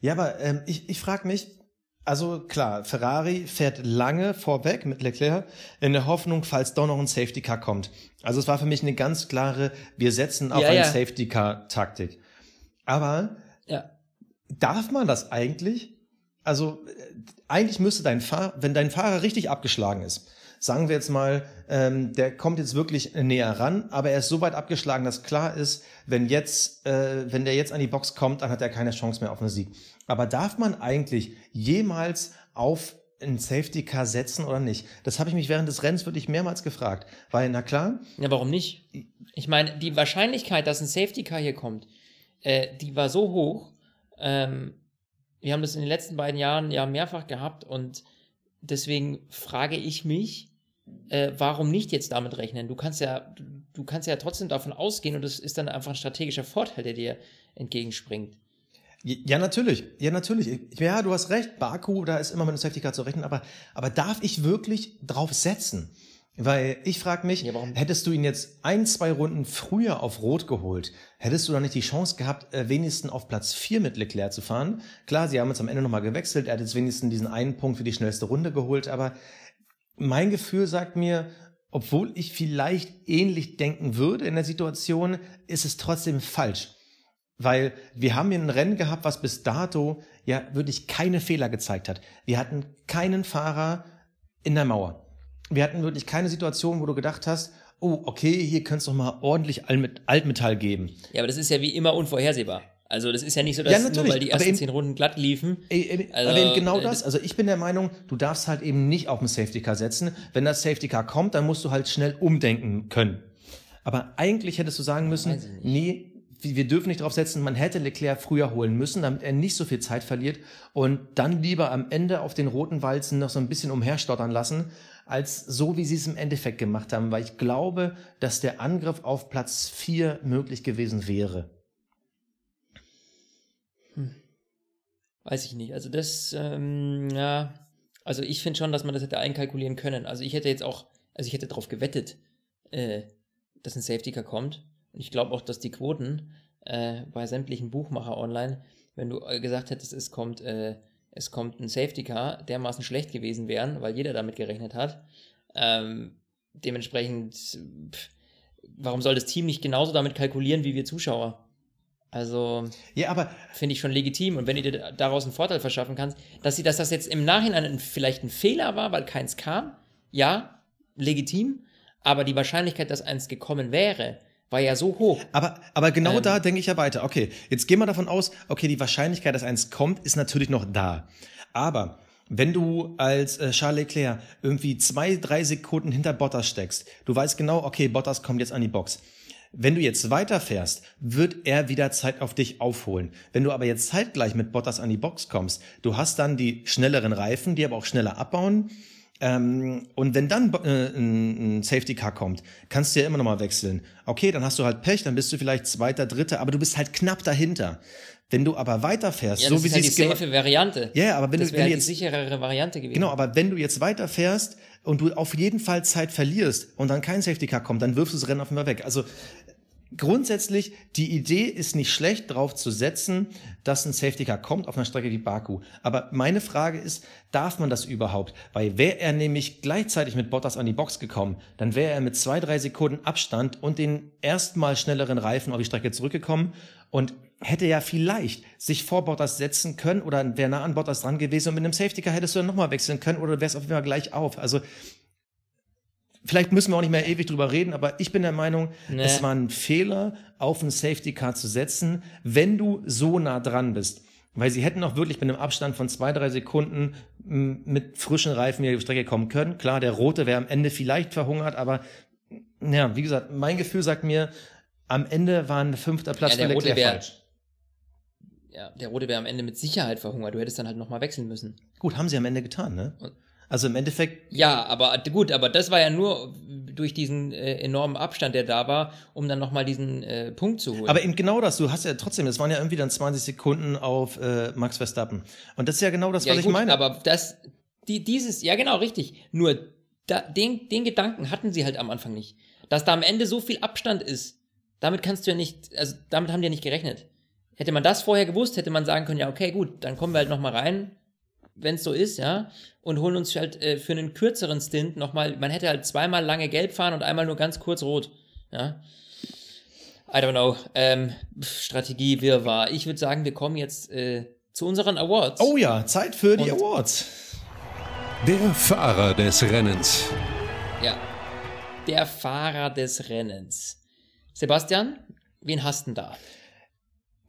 Ja, aber ähm, ich, ich frage mich, also klar, Ferrari fährt lange vorweg mit Leclerc in der Hoffnung, falls doch noch ein Safety Car kommt. Also es war für mich eine ganz klare, wir setzen auf Ja, eine ja. Safety Car Taktik. Aber ja. darf man das eigentlich? Also äh, eigentlich müsste dein Fahrer, wenn dein Fahrer richtig abgeschlagen ist, sagen wir jetzt mal, ähm, der kommt jetzt wirklich näher ran, aber er ist so weit abgeschlagen, dass klar ist, wenn jetzt, äh, wenn der jetzt an die Box kommt, dann hat er keine Chance mehr auf einen Sieg. Aber darf man eigentlich jemals auf ein Safety Car setzen oder nicht? Das habe ich mich während des Rennens wirklich mehrmals gefragt. Weil, na klar, Ja, warum nicht? Ich meine, die Wahrscheinlichkeit, dass ein Safety Car hier kommt, äh, die war so hoch. Ähm, wir haben das in den letzten beiden Jahren ja mehrfach gehabt und deswegen frage ich mich, äh, warum nicht jetzt damit rechnen? Du kannst ja, du, du kannst ja trotzdem davon ausgehen und das ist dann einfach ein strategischer Vorteil, der dir entgegenspringt. Ja, natürlich. Ja, natürlich. Ich- Ja, du hast recht. Baku, da ist immer mit einem Safety Car zu rechnen. Aber, aber darf ich wirklich drauf setzen? Weil ich frage mich, Ja, warum? hättest du ihn jetzt ein, zwei Runden früher auf Rot geholt, hättest du dann nicht die Chance gehabt, äh, wenigstens auf Platz 4 mit Leclerc zu fahren? Klar, sie haben jetzt am Ende nochmal gewechselt. Er hat jetzt wenigstens diesen einen Punkt für die schnellste Runde geholt. Aber mein Gefühl sagt mir, obwohl ich vielleicht ähnlich denken würde in der Situation, ist es trotzdem falsch. Weil wir haben hier ein Rennen gehabt, was bis dato ja wirklich keine Fehler gezeigt hat. Wir hatten keinen Fahrer in der Mauer. Wir hatten wirklich keine Situation, wo du gedacht hast, oh, okay, hier könnte es doch mal ordentlich Altmet- Altmetall geben. Ja, aber das ist ja wie immer unvorhersehbar. Also das ist ja nicht so, dass Ja, nur weil die ersten eben- zehn Runden glatt liefen. Ey, Also, aber eben genau äh, das. Also ich bin der Meinung, du darfst halt eben nicht auf ein Safety Car setzen. Wenn das Safety Car kommt, dann musst du halt schnell umdenken können. Aber eigentlich hättest du sagen müssen, nee, wir dürfen nicht drauf setzen, man hätte Leclerc früher holen müssen, damit er nicht so viel Zeit verliert und dann lieber am Ende auf den roten Walzen noch so ein bisschen umherstottern lassen, als so, wie sie es im Endeffekt gemacht haben, weil ich glaube, dass der Angriff auf Platz 4 möglich gewesen wäre. Weiß ich nicht. Also das, ähm, ja, also ich finde schon, dass man das hätte einkalkulieren können. Also ich hätte jetzt auch, also ich hätte darauf gewettet, äh, dass ein Safety Car kommt. Ich glaube auch, dass die Quoten äh, bei sämtlichen Buchmacher online, wenn du äh, gesagt hättest, es kommt, äh, es kommt ein Safety Car, dermaßen schlecht gewesen wären, weil jeder damit gerechnet hat. Ähm, dementsprechend, pff, warum soll das Team nicht genauso damit kalkulieren wie wir Zuschauer? Also, Ja, aber finde ich schon legitim. Und wenn du dir daraus einen Vorteil verschaffen kannst, dass sie, dass das jetzt im Nachhinein ein, vielleicht ein Fehler war, weil keins kam, ja, legitim. Aber die Wahrscheinlichkeit, dass eins gekommen wäre, war ja so hoch. Aber, aber genau Ähm. da denke ich ja weiter. Okay, jetzt gehen wir davon aus, okay, die Wahrscheinlichkeit, dass eins kommt, ist natürlich noch da. Aber wenn du als äh, Charles Leclerc irgendwie zwei, drei Sekunden hinter Bottas steckst, du weißt genau, okay, Bottas kommt jetzt an die Box. Wenn du jetzt weiterfährst, wird er wieder Zeit auf dich aufholen. Wenn du aber jetzt zeitgleich mit Bottas an die Box kommst, du hast dann die schnelleren Reifen, die aber auch schneller abbauen. Ähm, und wenn dann äh, ein, ein Safety Car kommt, kannst du ja immer noch mal wechseln. Okay, dann hast du halt Pech, dann bist du vielleicht Zweiter, Dritter, aber du bist halt knapp dahinter. Wenn du aber weiterfährst, Ja, so wie halt sie die es gemacht Variante. Ja, aber wenn das du, wäre wenn die jetzt sicherere Variante gewesen. Genau, aber wenn du jetzt weiterfährst und du auf jeden Fall Zeit verlierst und dann kein Safety Car kommt, dann wirfst du das Rennen auf einmal weg. Also grundsätzlich, die Idee ist nicht schlecht, darauf zu setzen, dass ein Safety Car kommt auf einer Strecke wie Baku. Aber meine Frage ist, darf man das überhaupt? Weil wäre er nämlich gleichzeitig mit Bottas an die Box gekommen, dann wäre er mit zwei, drei Sekunden Abstand und den erstmal schnelleren Reifen auf die Strecke zurückgekommen und hätte ja vielleicht sich vor Bottas setzen können oder wäre nah an Bottas dran gewesen und mit einem Safety Car hättest du dann nochmal wechseln können oder wärst auf jeden Fall gleich auf. Also vielleicht müssen wir auch nicht mehr ewig drüber reden, aber ich bin der Meinung, Nee. es war ein Fehler, auf ein Safety Car zu setzen, wenn du so nah dran bist. weil sie hätten auch wirklich mit einem Abstand von zwei, drei Sekunden mit frischen Reifen wieder die Strecke kommen können. Klar, der Rote wäre am Ende vielleicht verhungert, aber ja, wie gesagt, mein Gefühl sagt mir, am Ende war ein fünfter Platz Ja, der für Rote Leclerc wär- falsch. Ja, der Rote wäre am Ende mit Sicherheit verhungert. Du hättest dann halt nochmal wechseln müssen. Gut, haben sie am Ende getan, ne? Und- Also im Endeffekt, Ja, aber gut, aber das war ja nur durch diesen äh, enormen Abstand, der da war, um dann nochmal diesen äh, Punkt zu holen. aber eben genau das, du hast ja trotzdem, das waren ja irgendwie dann 20 Sekunden auf äh, Max Verstappen. Und das ist ja genau das, ja, was ich gut, meine. aber das, die, dieses, ja genau, richtig. Nur da, den, den Gedanken hatten sie halt am Anfang nicht. Dass da am Ende so viel Abstand ist, damit kannst du ja nicht, also damit haben die ja nicht gerechnet. Hätte man das vorher gewusst, hätte man sagen können, ja, okay, gut, dann kommen wir halt nochmal rein, wenn es so ist, ja, und holen uns halt äh, für einen kürzeren Stint nochmal, man hätte halt zweimal lange gelb fahren und einmal nur ganz kurz rot, ja. I don't know, ähm, Strategie, Wirrwarr. Ich würde sagen, wir kommen jetzt äh, zu unseren Awards. oh ja, Zeit für die Und- Awards. Der Fahrer des Rennens. Ja. Der Fahrer des Rennens. Sebastian, wen hast du denn da?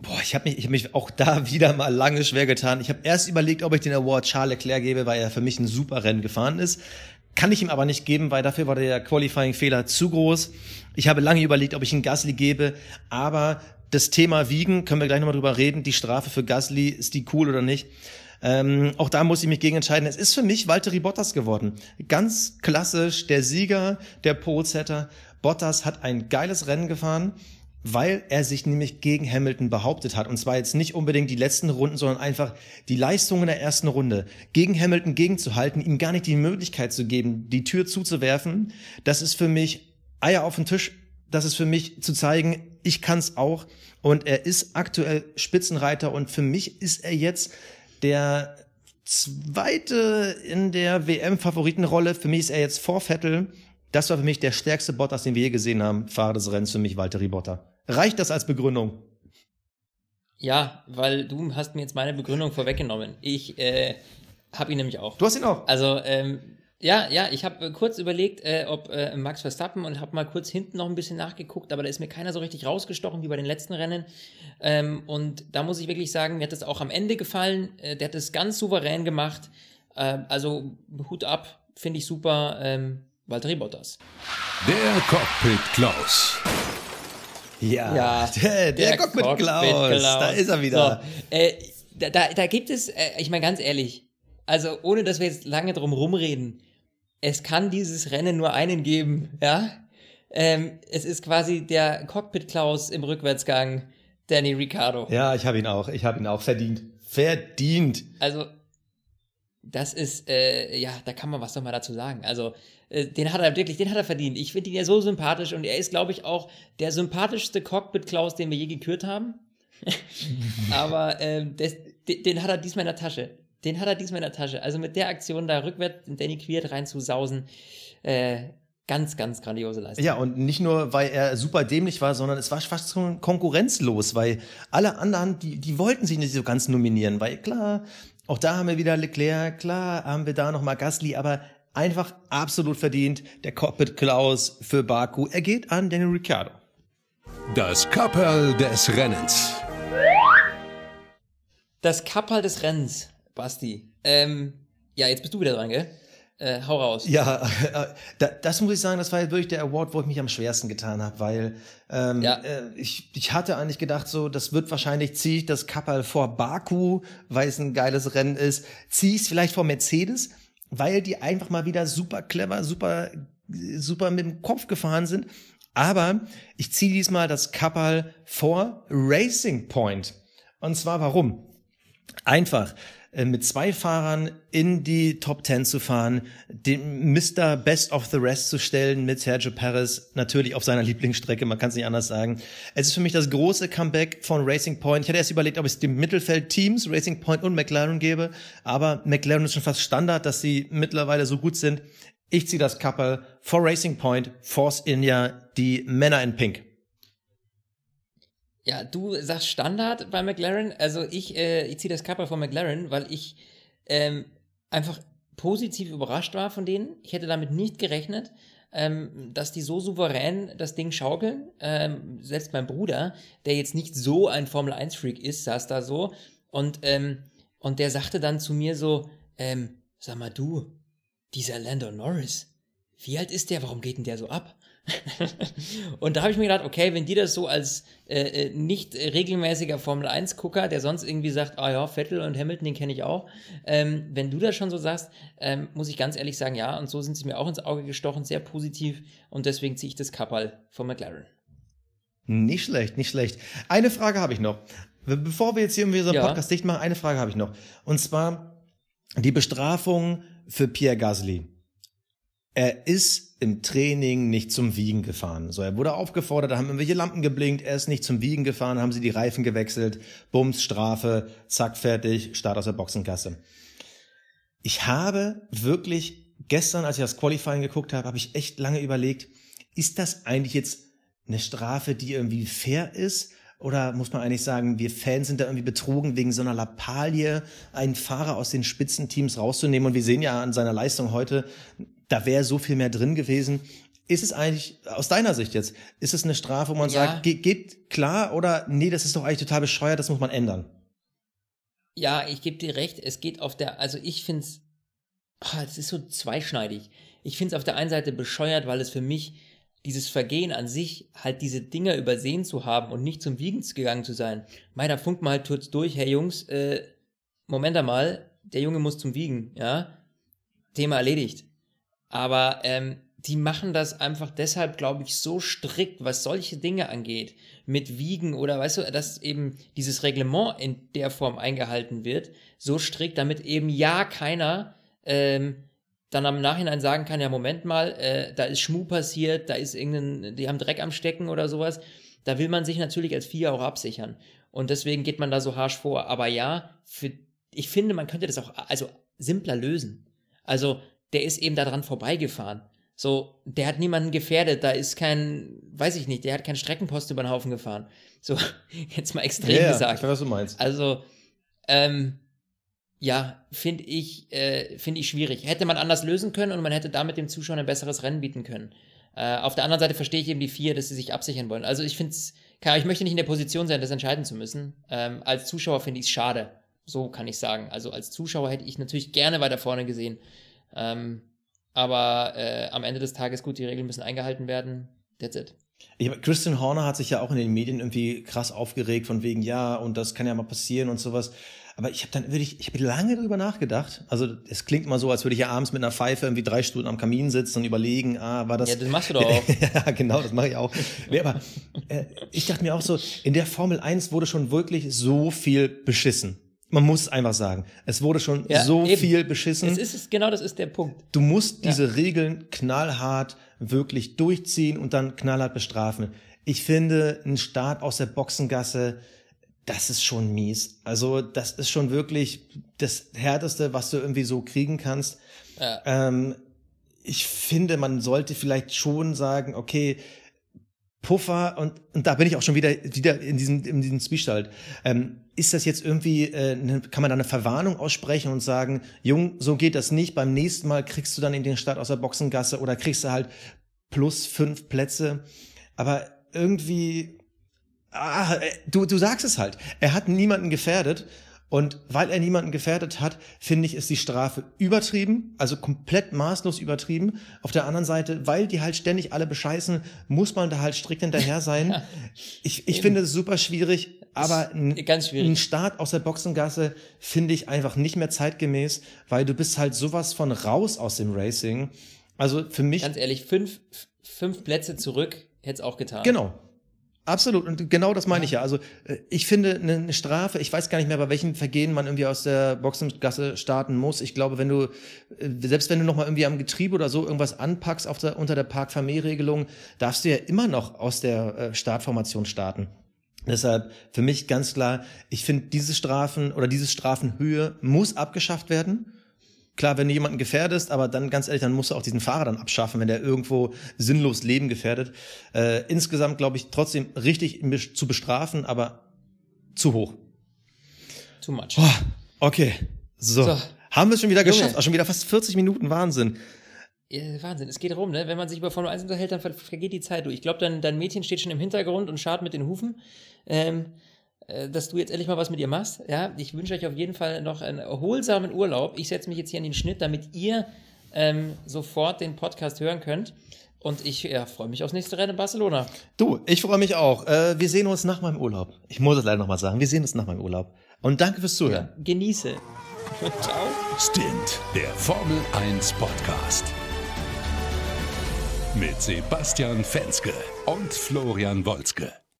Boah, ich habe mich, ich hab mich auch da wieder mal lange schwer getan. Ich habe erst überlegt, ob ich den Award Charles Leclerc gebe, weil er für mich ein super Rennen gefahren ist. Kann ich ihm aber nicht geben, weil dafür war der Qualifying-Fehler zu groß. Ich habe lange überlegt, ob ich ihn Gasly gebe, aber das Thema Wiegen, können wir gleich nochmal drüber reden, die Strafe für Gasly, ist die cool oder nicht? Ähm, auch da muss ich mich gegen entscheiden. Es ist für mich Valtteri Bottas geworden. Ganz klassisch, der Sieger, der Pole-Setter. Bottas hat ein geiles Rennen gefahren, weil er sich nämlich gegen Hamilton behauptet hat. Und zwar jetzt nicht unbedingt die letzten Runden, sondern einfach die Leistung in der ersten Runde. Gegen Hamilton gegenzuhalten, ihm gar nicht die Möglichkeit zu geben, die Tür zuzuwerfen. Das ist für mich Eier auf den Tisch. Das ist für mich zu zeigen, ich kann's auch. Und er ist aktuell Spitzenreiter und für mich ist er jetzt der zweite in der WM-Favoritenrolle. Für mich ist er jetzt vor Vettel. Das war für mich der stärkste Bottas, den wir je gesehen haben. Fahrer des Rennens für mich, Valtteri Botta. Reicht das als Begründung? Ja, weil du hast mir jetzt meine Begründung vorweggenommen. Ich äh, habe ihn nämlich auch. Du hast ihn auch. Also, ähm, ja, ja, ich habe äh, kurz überlegt, äh, ob äh, Max Verstappen und habe mal kurz hinten noch ein bisschen nachgeguckt, aber da ist mir keiner so richtig rausgestochen wie bei den letzten Rennen. Ähm, und da muss ich wirklich sagen, mir hat das auch am Ende gefallen. Äh, der hat das ganz souverän gemacht. Äh, also Hut ab, finde ich super. Ähm, Valtteri Bottas. Der Cockpit Klaus. Ja, Ja, der, der, Cockpit Klaus. Da ist er wieder. So, äh, da, da, da gibt es, äh, ich meine ganz ehrlich, also ohne dass wir jetzt lange drum rumreden, es kann dieses Rennen nur einen geben, ja. Ähm, es ist quasi der Cockpit Klaus im Rückwärtsgang, Danny Ricciardo. Ja, ich habe ihn auch. Ich habe ihn auch verdient. Verdient. Also, das ist, äh, ja, da kann man was doch mal dazu sagen. Also, äh, den hat er wirklich, den hat er verdient. Ich finde ihn ja so sympathisch und er ist, glaube ich, auch der sympathischste Cockpit-Klaus, den wir je gekürt haben. Aber ähm, das, den, hat er diesmal in der Tasche. Den hat er diesmal in der Tasche. Also mit der Aktion da rückwärts in Danny Quiert reinzusausen, äh, ganz, ganz grandiose Leistung. Ja, und nicht nur, weil er super dämlich war, sondern es war fast schon konkurrenzlos, weil alle anderen, die, die wollten sich nicht so ganz nominieren, weil klar, auch da haben wir wieder Leclerc, klar haben wir da nochmal Gasly, aber einfach absolut verdient der Cockpit Klaus für Baku. Er geht an Daniel Ricciardo. Das Kapperl des Rennens. Das Kapperl des Rennens, Basti. Ähm, ja, jetzt bist du wieder dran, gell? Äh, hau raus. Ja, äh, da, das muss ich sagen, das war wirklich der Award, wo ich mich am schwersten getan habe, weil ähm, Ja. äh, ich, ich hatte eigentlich gedacht, so, das wird wahrscheinlich, ziehe ich das Kappel vor Baku, weil es ein geiles Rennen ist, ziehe ich es vielleicht vor Mercedes, weil die einfach mal wieder super clever, super, super mit dem Kopf gefahren sind. Aber ich ziehe diesmal das Kappel vor Racing Point. Und zwar warum? Einfach mit zwei Fahrern in die Top 10 zu fahren, den Mr. Best of the Rest zu stellen mit Sergio Perez, natürlich auf seiner Lieblingsstrecke, man kann es nicht anders sagen. Es ist für mich das große Comeback von Racing Point. Ich hatte erst überlegt, ob ich es dem Mittelfeld Teams, Racing Point und McLaren gebe, aber McLaren ist schon fast Standard, dass sie mittlerweile so gut sind. Ich ziehe das Couple vor Racing Point, Force India, die Männer in Pink. Ja, du sagst Standard bei McLaren. Also ich, äh, ich ziehe das Kappa von McLaren, weil ich ähm, einfach positiv überrascht war von denen. Ich hätte damit nicht gerechnet, ähm, dass die so souverän das Ding schaukeln. Ähm, selbst mein Bruder, der jetzt nicht so ein Formel-1-Freak ist, saß da so Und, ähm, und der sagte dann zu mir so, ähm, sag mal du, dieser Lando Norris, wie alt ist der? Warum geht denn der so ab? und da habe ich mir gedacht, okay, wenn die das so als äh, äh nicht regelmäßiger Formel 1-Gucker, der sonst irgendwie sagt, ah ja, Vettel und Hamilton, den kenne ich auch, ähm, wenn du das schon so sagst, ähm, muss ich ganz ehrlich sagen, ja, und so sind sie mir auch ins Auge gestochen, sehr positiv und deswegen ziehe ich das Kappal von McLaren. Nicht schlecht, nicht schlecht. Eine Frage habe ich noch. Bevor wir jetzt hier irgendwie so einen ja. Podcast dicht machen, eine Frage habe ich noch. Und zwar die Bestrafung für Pierre Gasly. Er ist im Training nicht zum Wiegen gefahren. So, er wurde aufgefordert, da haben irgendwelche Lampen geblinkt, er ist nicht zum Wiegen gefahren, haben sie die Reifen gewechselt, Bums, Strafe, zack, fertig, Start aus der Boxenkasse. Ich habe wirklich gestern, als ich das Qualifying geguckt habe, habe ich echt lange überlegt, ist das eigentlich jetzt eine Strafe, die irgendwie fair ist? Oder muss man eigentlich sagen, wir Fans sind da irgendwie betrogen, wegen so einer Lappalie einen Fahrer aus den Spitzenteams rauszunehmen? Und wir sehen ja an seiner Leistung heute, da wäre so viel mehr drin gewesen. Ist es eigentlich, aus deiner Sicht jetzt, ist es eine Strafe, wo man ja. sagt, geht, geht klar oder nee, das ist doch eigentlich total bescheuert, das muss man ändern? Ja, ich gebe dir recht, es geht auf der, also ich finde es, ah, es ist so zweischneidig. Ich finde es auf der einen Seite bescheuert, weil es für mich dieses Vergehen an sich, halt diese Dinger übersehen zu haben und nicht zum Wiegen gegangen zu sein. Meiner funkt mal halt kurz durch, hey Jungs, äh, Moment einmal, der Junge muss zum Wiegen, ja? Thema erledigt. Aber ähm, die machen das einfach deshalb, glaube ich, so strikt, was solche Dinge angeht, mit Wiegen oder weißt du, dass eben dieses Reglement in der Form eingehalten wird, so strikt, damit eben ja keiner ähm, dann am Nachhinein sagen kann, ja, Moment mal, äh, da ist Schmu passiert, da ist irgendein, die haben Dreck am Stecken oder sowas. Da will man sich natürlich als Vier auch absichern. Und deswegen geht man da so harsch vor. Aber ja, für, ich finde, man könnte das auch also simpler lösen. Also der ist eben daran vorbeigefahren. So, der hat niemanden gefährdet, da ist kein, weiß ich nicht, der hat keinen Streckenpost über den Haufen gefahren. So, jetzt mal extrem ja, gesagt. Ich weiß, was du meinst. Also, ähm, ja, finde ich, äh, finde ich schwierig. Hätte man anders lösen können und man hätte damit dem Zuschauer ein besseres Rennen bieten können. Äh, auf der anderen Seite verstehe ich eben die vier, dass sie sich absichern wollen. Also ich finde es, ich möchte nicht in der Position sein, das entscheiden zu müssen. Ähm, als Zuschauer finde ich es schade. So kann ich sagen. Also als Zuschauer hätte ich natürlich gerne weiter vorne gesehen. Ähm, aber äh, am Ende des Tages, gut, die Regeln müssen eingehalten werden. That's it. Ich, Christian Horner hat sich ja auch in den Medien irgendwie krass aufgeregt, von wegen, ja, und das kann ja mal passieren und sowas. Aber ich habe dann wirklich, ich habe lange drüber nachgedacht. Also es klingt immer so, als würde ich ja abends mit einer Pfeife irgendwie drei Stunden am Kamin sitzen und überlegen, ah, war das. Ja, das machst du doch auch. ja, genau, das mache ich auch. Nee, aber äh, ich dachte mir auch so, in der Formel 1 wurde schon wirklich so viel beschissen. Man muss einfach sagen, es wurde schon ja, so eben. viel beschissen. Es ist, genau das ist der Punkt. Du musst diese ja. Regeln knallhart wirklich durchziehen und dann knallhart bestrafen. Ich finde, ein Start aus der Boxengasse, das ist schon mies. Also, das ist schon wirklich das Härteste, was du irgendwie so kriegen kannst. Ja. Ähm, ich finde, man sollte vielleicht schon sagen, okay, Puffer und, und da bin ich auch schon wieder wieder in diesem in diesem Zwiespalt. Ähm, ist das jetzt irgendwie äh, ne, kann man da eine Verwarnung aussprechen und sagen, Jung, so geht das nicht. Beim nächsten Mal kriegst du dann in den Start aus der Boxengasse oder kriegst du halt plus fünf Plätze. Aber irgendwie, ah, äh, du du sagst es halt. Er hat niemanden gefährdet und weil er niemanden gefährdet hat, finde ich, ist die Strafe übertrieben, also komplett maßlos übertrieben. Auf der anderen Seite, weil die halt ständig alle bescheißen, muss man da halt strikt hinterher sein. ich ich finde es super schwierig, aber ein, ein Start aus der Boxengasse finde ich einfach nicht mehr zeitgemäß, weil du bist halt sowas von raus aus dem Racing. Also für mich. Ganz ehrlich, fünf, fünf Plätze zurück hätte es auch getan. Genau. Absolut. Und genau das meine ich ja. Also äh, ich finde eine Strafe, ich weiß gar nicht mehr, bei welchem Vergehen man irgendwie aus der Boxengasse starten muss. Ich glaube, wenn du, äh, selbst wenn du nochmal irgendwie am Getriebe oder so irgendwas anpackst auf der, unter der Park-Familie-Regelung, darfst du ja immer noch aus der äh, Startformation starten. Deshalb für mich ganz klar, ich finde diese Strafen oder diese Strafenhöhe muss abgeschafft werden. Klar, wenn du jemanden gefährdest, aber dann ganz ehrlich, dann musst du auch diesen Fahrer dann abschaffen, wenn der irgendwo sinnlos Leben gefährdet. Äh, insgesamt glaube ich trotzdem richtig zu bestrafen, aber zu hoch. Too much. Oh, okay, so. so. Haben wir es schon wieder geschafft? Auch schon wieder fast 40 Minuten, Wahnsinn. Ja, Wahnsinn, es geht rum, ne? Wenn man sich über Formel 1 unterhält, dann vergeht die Zeit durch. Ich glaube, dein, dein Mädchen steht schon im Hintergrund und schart mit den Hufen. Ähm, äh, dass du jetzt endlich mal was mit ihr machst. Ja, ich wünsche euch auf jeden Fall noch einen erholsamen Urlaub. Ich setze mich jetzt hier an den Schnitt, damit ihr ähm, sofort den Podcast hören könnt. Und ich ja, freue mich aufs nächste Rennen in Barcelona. Du, ich freue mich auch. Äh, wir sehen uns nach meinem Urlaub. Ich muss es leider nochmal sagen. Wir sehen uns nach meinem Urlaub. Und danke fürs Zuhören. Ja, genieße. Ciao. Stint, der Formel 1 Podcast. Mit Sebastian Fenske und Florian Wolzke.